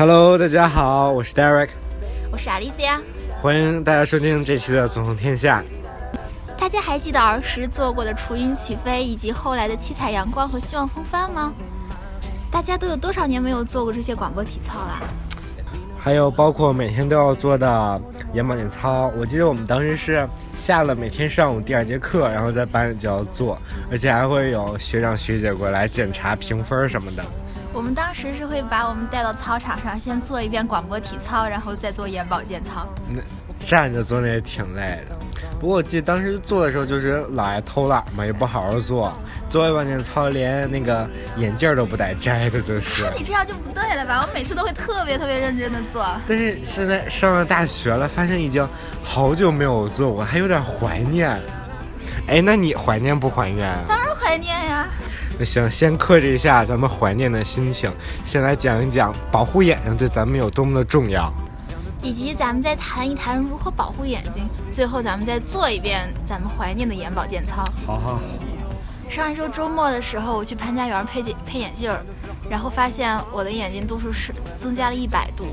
Hello，大家好，我是 Derek，我是阿丽丝呀，欢迎大家收听这期的《总统天下》。大家还记得儿时做过的雏鹰起飞，以及后来的七彩阳光和希望风帆吗？大家都有多少年没有做过这些广播体操了？还有包括每天都要做的眼保健操，我记得我们当时是下了每天上午第二节课，然后在班里就要做，而且还会有学长学姐过来检查评分什么的。我们当时是会把我们带到操场上，先做一遍广播体操，然后再做眼保健操。那站着做那也挺累的。不过我记得当时做的时候就是老爱偷懒嘛，也不好好做，做眼保健操连那个眼镜都不带摘的，就是。那你这样就不对了吧？我每次都会特别特别认真的做。但是现在上了大学了，发现已经好久没有做过，还有点怀念。哎，那你怀念不怀念？当然怀念呀。那行，先克制一下咱们怀念的心情，先来讲一讲保护眼睛对咱们有多么的重要，以及咱们再谈一谈如何保护眼睛。最后咱们再做一遍咱们怀念的眼保健操。好好。上一周周末的时候，我去潘家园配镜配眼镜儿，然后发现我的眼睛度数是增加了一百度，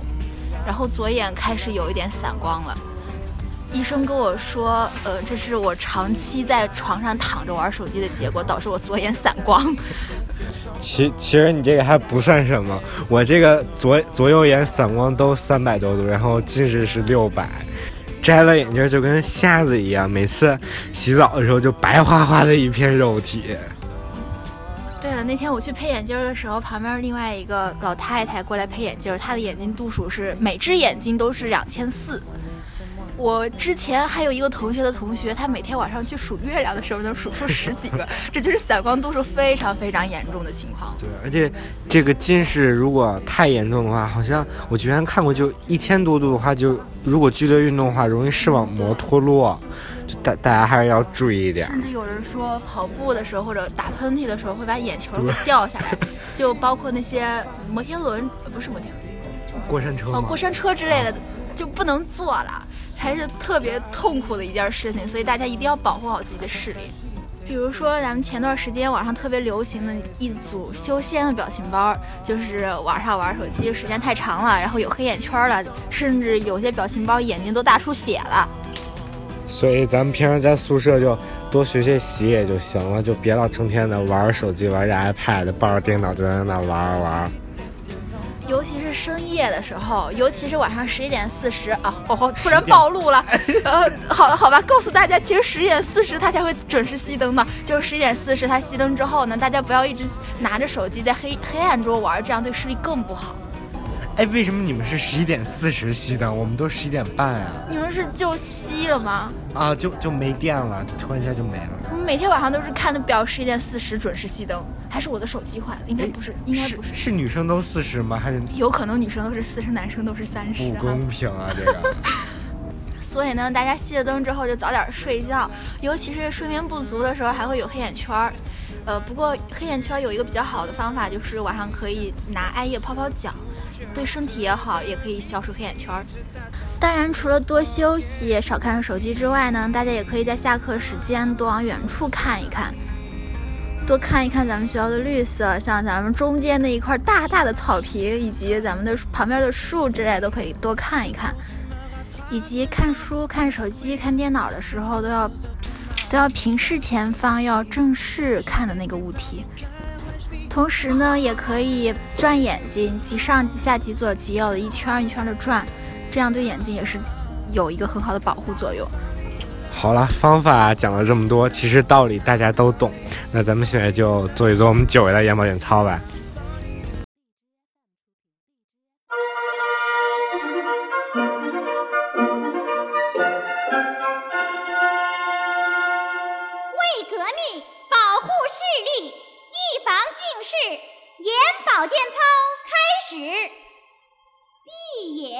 然后左眼开始有一点散光了。医生跟我说，呃，这是我长期在床上躺着玩手机的结果，导致我左眼散光。其其实你这个还不算什么，我这个左左右眼散光都三百多度，然后近视是六百，摘了眼镜就跟瞎子一样，每次洗澡的时候就白花花的一片肉体。对了，那天我去配眼镜的时候，旁边另外一个老太太过来配眼镜，她的眼睛度数是每只眼睛都是两千四。我之前还有一个同学的同学，他每天晚上去数月亮的时候能数出十几个，这就是散光度数非常非常严重的情况。对，而且这个近视如果太严重的话，好像我之前看过，就一千多度的话，就如果剧烈运动的话，容易视网膜脱落，就大大家还是要注意一点。甚至有人说跑步的时候或者打喷嚏的时候会把眼球给 掉下来，就包括那些摩天轮，不是摩天轮，过山车哦，过山车之类的就不能坐了。还是特别痛苦的一件事情，所以大家一定要保护好自己的视力。比如说，咱们前段时间网上特别流行的一组修仙的表情包，就是晚上玩手机时间太长了，然后有黑眼圈了，甚至有些表情包眼睛都大出血了。所以咱们平时在宿舍就多学学习也就行了，就别老成天的玩手机、玩着 iPad、抱着电脑就在那玩玩。尤其是深夜的时候，尤其是晚上十一点四十啊！哦，突然暴露了。呃，好好吧，告诉大家，其实十一点四十它才会准时熄灯的。就是十一点四十它熄灯之后呢，大家不要一直拿着手机在黑黑暗中玩，这样对视力更不好。哎，为什么你们是十一点四十熄灯？我们都十一点半啊！你们是就熄了吗？啊，就就没电了，突然一下就没了。我们每天晚上都是看的表，十一点四十准时熄灯。还是我的手机坏了？应该不是，应该不是。是女生都四十吗？还是有可能女生都是四十，男生都是三十？不公平啊，这个。所以呢，大家熄了灯之后就早点睡觉，尤其是睡眠不足的时候还会有黑眼圈儿。呃，不过黑眼圈有一个比较好的方法，就是晚上可以拿艾叶泡泡脚。对身体也好，也可以消除黑眼圈。当然，除了多休息、少看手机之外呢，大家也可以在下课时间多往远处看一看，多看一看咱们学校的绿色，像咱们中间那一块大大的草坪，以及咱们的旁边的树之类，都可以多看一看。以及看书、看手机、看电脑的时候，都要都要平视前方，要正视看的那个物体。同时呢，也可以转眼睛，即上即下即左即右的一圈一圈的转，这样对眼睛也是有一个很好的保护作用。好了，方法讲了这么多，其实道理大家都懂。那咱们现在就做一做我们久违的眼保健操吧。为革命保护视力预防近视眼保健操开始。闭眼。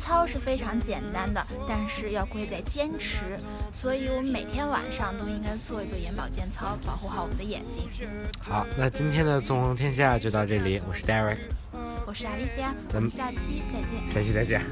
操是非常简单的，但是要贵在坚持，所以我们每天晚上都应该做一做眼保健操，保护好我们的眼睛。好，那今天的纵横天下就到这里，我是 Derek，我是阿丽亚，咱们下期再见，下期再见。